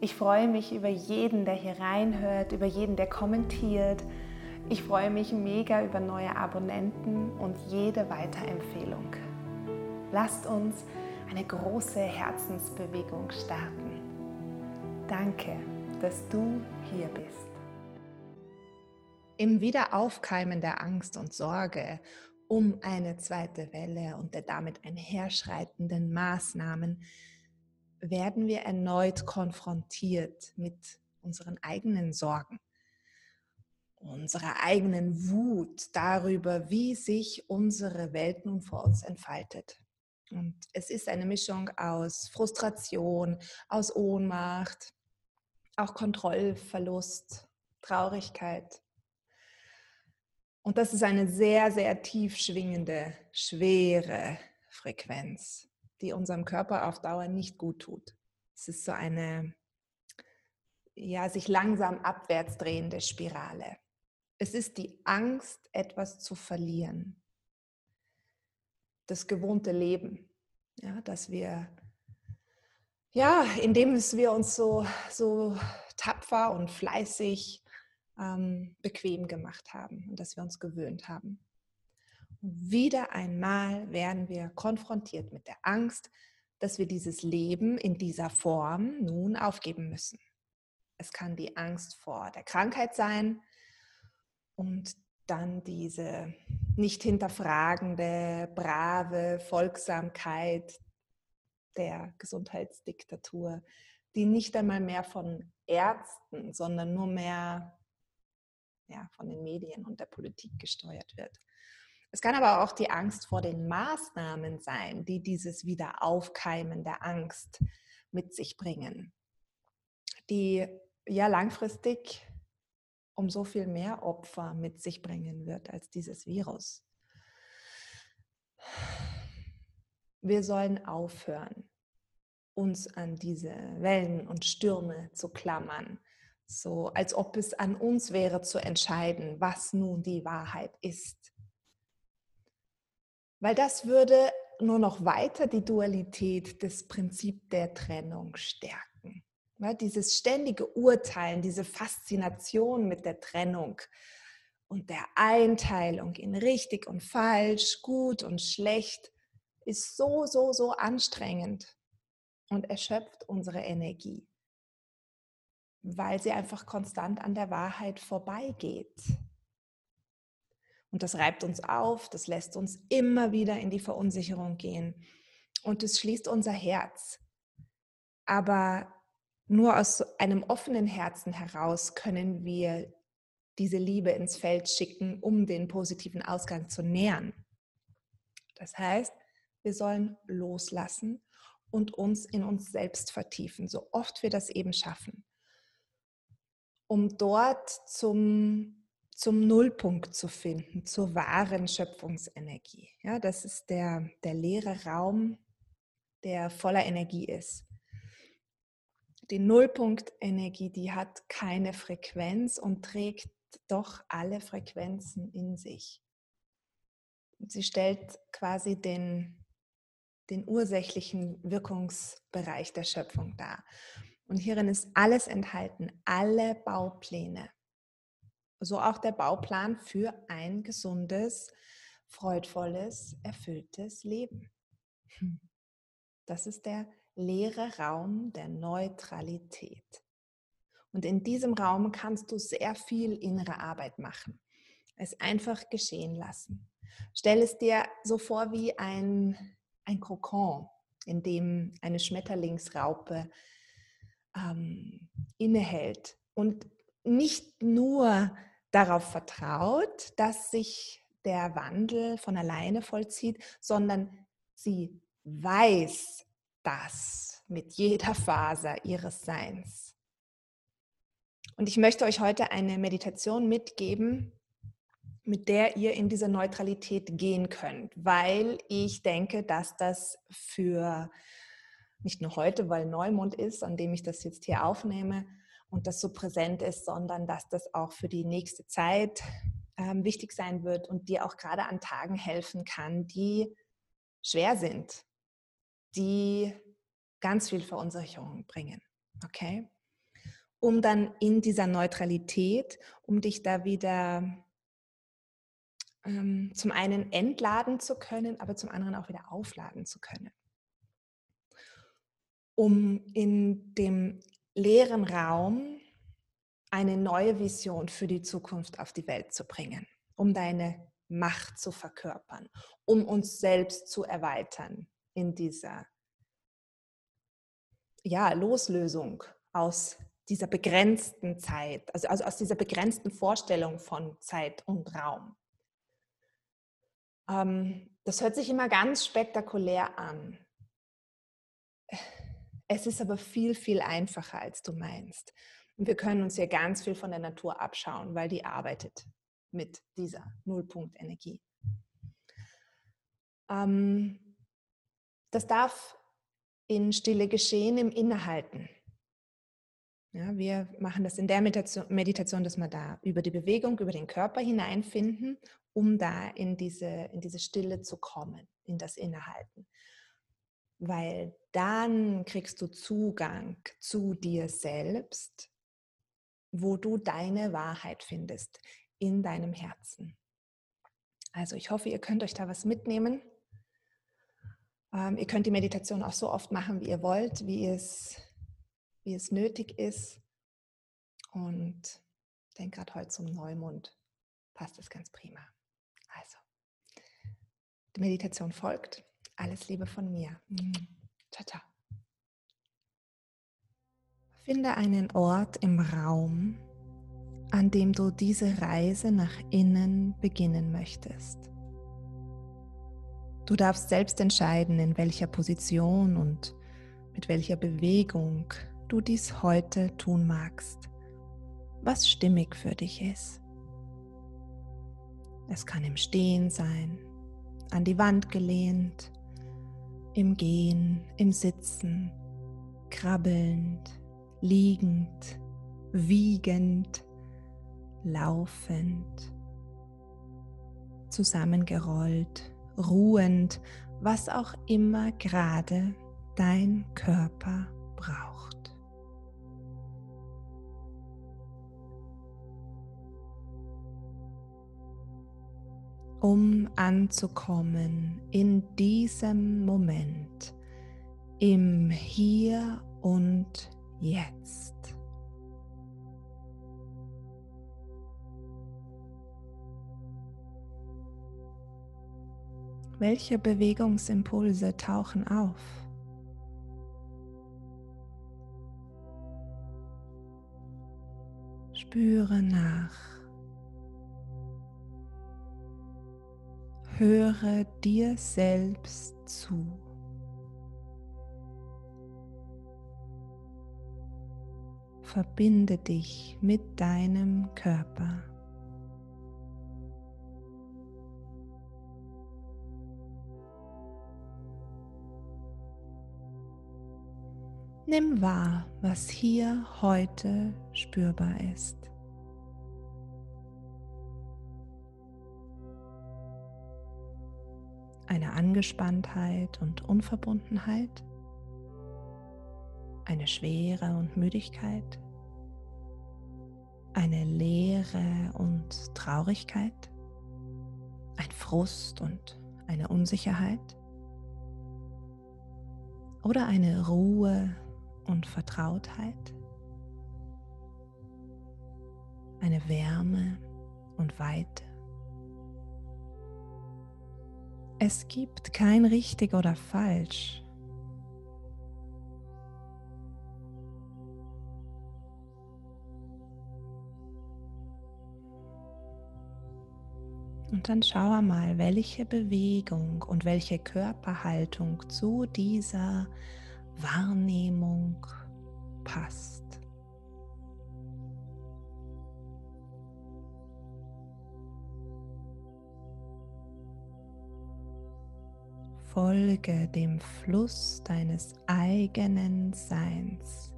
Ich freue mich über jeden, der hier reinhört, über jeden, der kommentiert. Ich freue mich mega über neue Abonnenten und jede Weiterempfehlung. Lasst uns eine große Herzensbewegung starten. Danke, dass du hier bist. Im Wiederaufkeimen der Angst und Sorge um eine zweite Welle und der damit einherschreitenden Maßnahmen werden wir erneut konfrontiert mit unseren eigenen Sorgen, unserer eigenen Wut darüber, wie sich unsere Welt nun vor uns entfaltet. Und es ist eine Mischung aus Frustration, aus Ohnmacht, auch Kontrollverlust, Traurigkeit. Und das ist eine sehr, sehr tief schwingende, schwere Frequenz, die unserem Körper auf Dauer nicht gut tut. Es ist so eine ja, sich langsam abwärts drehende Spirale. Es ist die Angst, etwas zu verlieren. Das gewohnte Leben, ja, dass wir, ja, indem wir uns so, so tapfer und fleißig ähm, bequem gemacht haben und dass wir uns gewöhnt haben. Wieder einmal werden wir konfrontiert mit der Angst, dass wir dieses Leben in dieser Form nun aufgeben müssen. Es kann die Angst vor der Krankheit sein und dann diese nicht hinterfragende, brave Folgsamkeit der Gesundheitsdiktatur, die nicht einmal mehr von Ärzten, sondern nur mehr ja, von den Medien und der Politik gesteuert wird. Es kann aber auch die Angst vor den Maßnahmen sein, die dieses Wiederaufkeimen der Angst mit sich bringen, die ja langfristig um so viel mehr Opfer mit sich bringen wird als dieses Virus. Wir sollen aufhören, uns an diese Wellen und Stürme zu klammern, so als ob es an uns wäre zu entscheiden, was nun die Wahrheit ist. Weil das würde nur noch weiter die Dualität des Prinzip der Trennung stärken. Weil dieses ständige Urteilen, diese Faszination mit der Trennung und der Einteilung in richtig und falsch, gut und schlecht, ist so, so, so anstrengend und erschöpft unsere Energie weil sie einfach konstant an der Wahrheit vorbeigeht. Und das reibt uns auf, das lässt uns immer wieder in die Verunsicherung gehen und es schließt unser Herz. Aber nur aus einem offenen Herzen heraus können wir diese Liebe ins Feld schicken, um den positiven Ausgang zu nähern. Das heißt, wir sollen loslassen und uns in uns selbst vertiefen, so oft wir das eben schaffen um dort zum, zum Nullpunkt zu finden, zur wahren Schöpfungsenergie. Ja, das ist der, der leere Raum, der voller Energie ist. Die Nullpunktenergie, die hat keine Frequenz und trägt doch alle Frequenzen in sich. Sie stellt quasi den, den ursächlichen Wirkungsbereich der Schöpfung dar. Und hierin ist alles enthalten, alle Baupläne. So auch der Bauplan für ein gesundes, freudvolles, erfülltes Leben. Hm. Das ist der leere Raum der Neutralität. Und in diesem Raum kannst du sehr viel innere Arbeit machen. Es einfach geschehen lassen. Stell es dir so vor wie ein, ein Kokon, in dem eine Schmetterlingsraupe ähm, innehält und nicht nur darauf vertraut, dass sich der Wandel von alleine vollzieht, sondern sie weiß, das mit jeder Faser ihres Seins. Und ich möchte euch heute eine Meditation mitgeben, mit der ihr in diese Neutralität gehen könnt, weil ich denke, dass das für nicht nur heute, weil Neumond ist, an dem ich das jetzt hier aufnehme und das so präsent ist, sondern dass das auch für die nächste Zeit ähm, wichtig sein wird und dir auch gerade an Tagen helfen kann, die schwer sind, die ganz viel Verunsicherung bringen. Okay? Um dann in dieser Neutralität, um dich da wieder ähm, zum einen entladen zu können, aber zum anderen auch wieder aufladen zu können. Um in dem leeren Raum eine neue Vision für die Zukunft auf die Welt zu bringen, um deine Macht zu verkörpern, um uns selbst zu erweitern in dieser ja, Loslösung aus dieser begrenzten Zeit, also, also aus dieser begrenzten Vorstellung von Zeit und Raum. Ähm, das hört sich immer ganz spektakulär an. Es ist aber viel, viel einfacher, als du meinst. Wir können uns hier ganz viel von der Natur abschauen, weil die arbeitet mit dieser Nullpunktenergie. Ähm, das darf in Stille geschehen, im Innehalten. Ja, wir machen das in der Meditation, dass wir da über die Bewegung, über den Körper hineinfinden, um da in diese, in diese Stille zu kommen, in das Innehalten. Weil dann kriegst du Zugang zu dir selbst, wo du deine Wahrheit findest in deinem Herzen. Also ich hoffe, ihr könnt euch da was mitnehmen. Ähm, ihr könnt die Meditation auch so oft machen, wie ihr wollt, wie es wie es nötig ist. Und ich denke gerade heute zum Neumond passt es ganz prima. Also, die Meditation folgt. Alles Liebe von mir. Ciao. Finde einen Ort im Raum, an dem du diese Reise nach innen beginnen möchtest. Du darfst selbst entscheiden, in welcher Position und mit welcher Bewegung du dies heute tun magst, was stimmig für dich ist. Es kann im Stehen sein, an die Wand gelehnt, im Gehen, im Sitzen, krabbelnd, liegend, wiegend, laufend, zusammengerollt, ruhend, was auch immer gerade dein Körper braucht. Um anzukommen in diesem Moment, im Hier und Jetzt. Welche Bewegungsimpulse tauchen auf? Spüre nach. Höre dir selbst zu. Verbinde dich mit deinem Körper. Nimm wahr, was hier heute spürbar ist. Eine Angespanntheit und Unverbundenheit, eine Schwere und Müdigkeit, eine Leere und Traurigkeit, ein Frust und eine Unsicherheit oder eine Ruhe und Vertrautheit, eine Wärme und Weite. Es gibt kein richtig oder falsch. Und dann schau mal, welche Bewegung und welche Körperhaltung zu dieser Wahrnehmung passt. Folge dem Fluss deines eigenen Seins.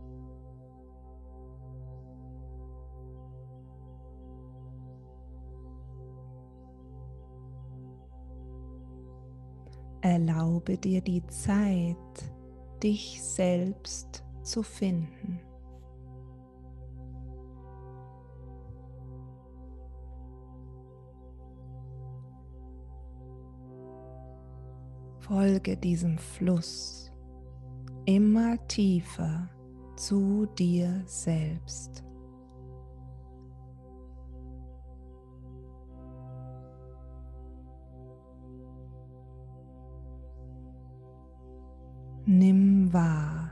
Erlaube dir die Zeit, dich selbst zu finden. Folge diesem Fluss immer tiefer zu dir selbst. Nimm wahr,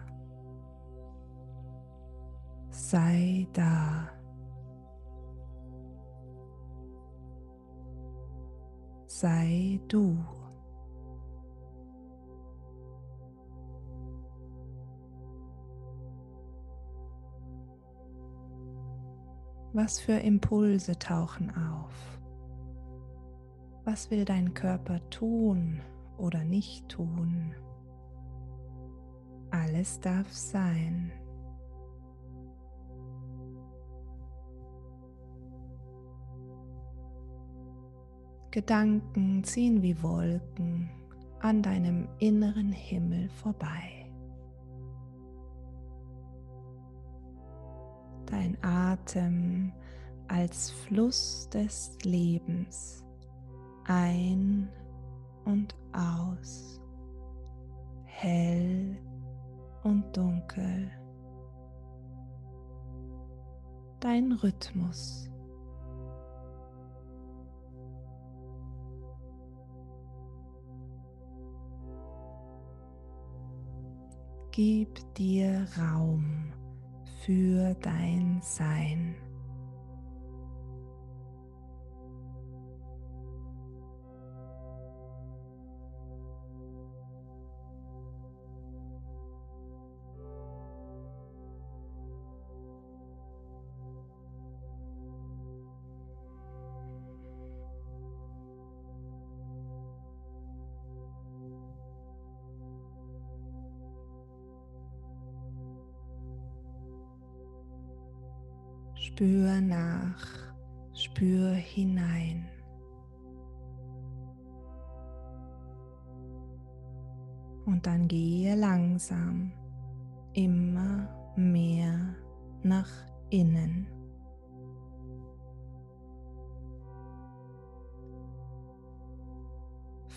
sei da. Sei du. Was für Impulse tauchen auf? Was will dein Körper tun oder nicht tun? Alles darf sein. Gedanken ziehen wie Wolken an deinem inneren Himmel vorbei. Dein Atem als Fluss des Lebens ein und aus, hell und dunkel. Dein Rhythmus. Gib dir Raum für dein Sein. Spür nach, spür hinein. Und dann gehe langsam immer mehr nach innen.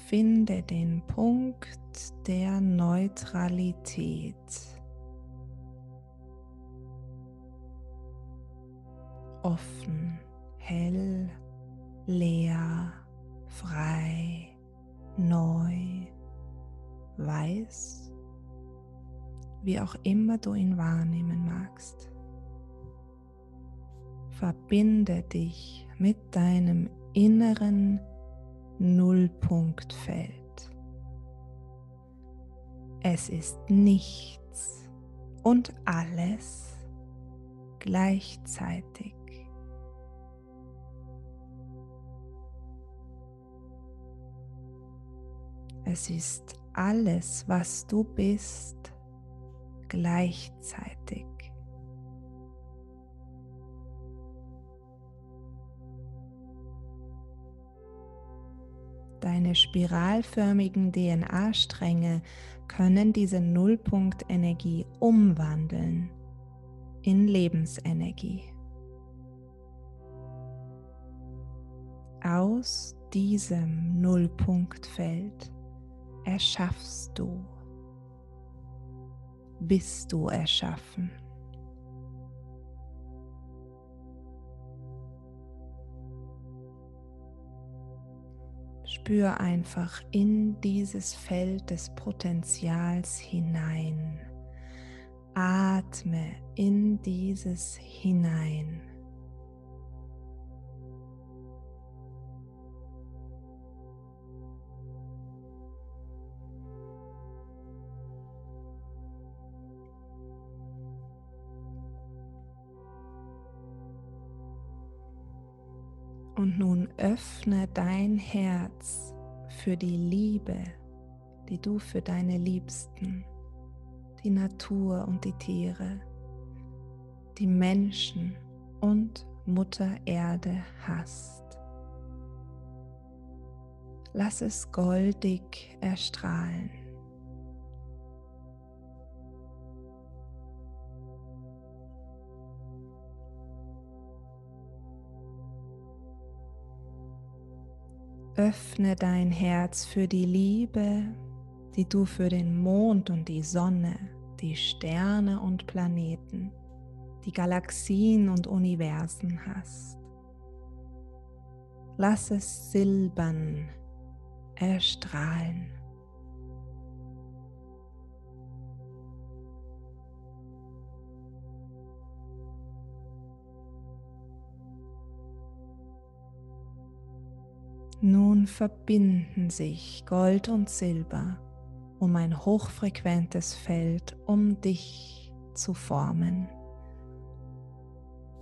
Finde den Punkt der Neutralität. Offen, hell, leer, frei, neu, weiß, wie auch immer du ihn wahrnehmen magst. Verbinde dich mit deinem inneren Nullpunktfeld. Es ist nichts und alles gleichzeitig. Es ist alles, was du bist, gleichzeitig. Deine spiralförmigen DNA-Stränge können diese Nullpunktenergie umwandeln in Lebensenergie. Aus diesem Nullpunktfeld erschaffst du, bist du erschaffen. Spür einfach in dieses Feld des Potenzials hinein. Atme in dieses hinein. Und nun öffne dein Herz für die Liebe, die du für deine Liebsten, die Natur und die Tiere, die Menschen und Mutter Erde hast. Lass es goldig erstrahlen. Öffne dein Herz für die Liebe, die du für den Mond und die Sonne, die Sterne und Planeten, die Galaxien und Universen hast. Lass es silbern, erstrahlen. Nun verbinden sich Gold und Silber, um ein hochfrequentes Feld um dich zu formen,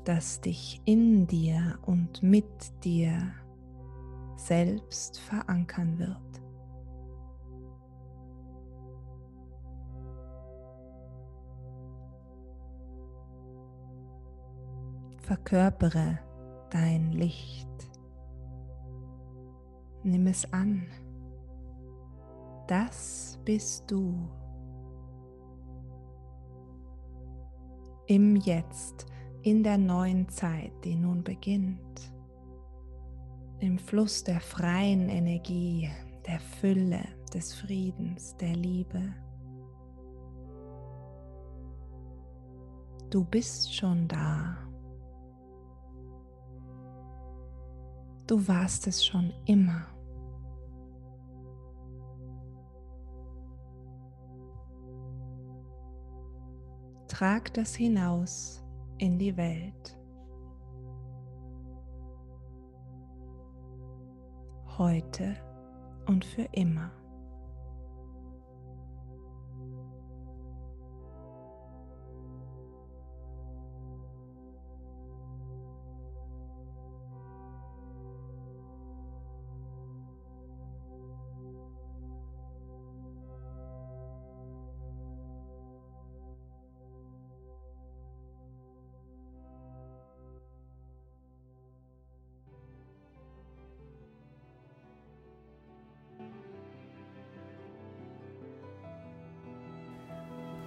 das dich in dir und mit dir selbst verankern wird. Verkörpere dein Licht. Nimm es an. Das bist du. Im Jetzt, in der neuen Zeit, die nun beginnt. Im Fluss der freien Energie, der Fülle, des Friedens, der Liebe. Du bist schon da. Du warst es schon immer. Trag das hinaus in die Welt. Heute und für immer.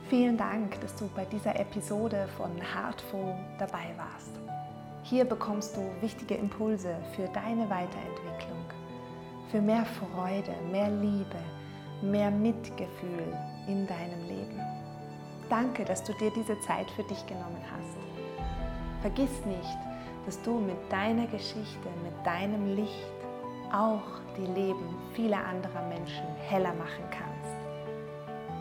Vielen Dank, dass du bei dieser Episode von Heartful dabei warst. Hier bekommst du wichtige Impulse für deine Weiterentwicklung, für mehr Freude, mehr Liebe, mehr Mitgefühl in deinem Leben. Danke, dass du dir diese Zeit für dich genommen hast. Vergiss nicht, dass du mit deiner Geschichte, mit deinem Licht auch die Leben vieler anderer Menschen heller machen kannst.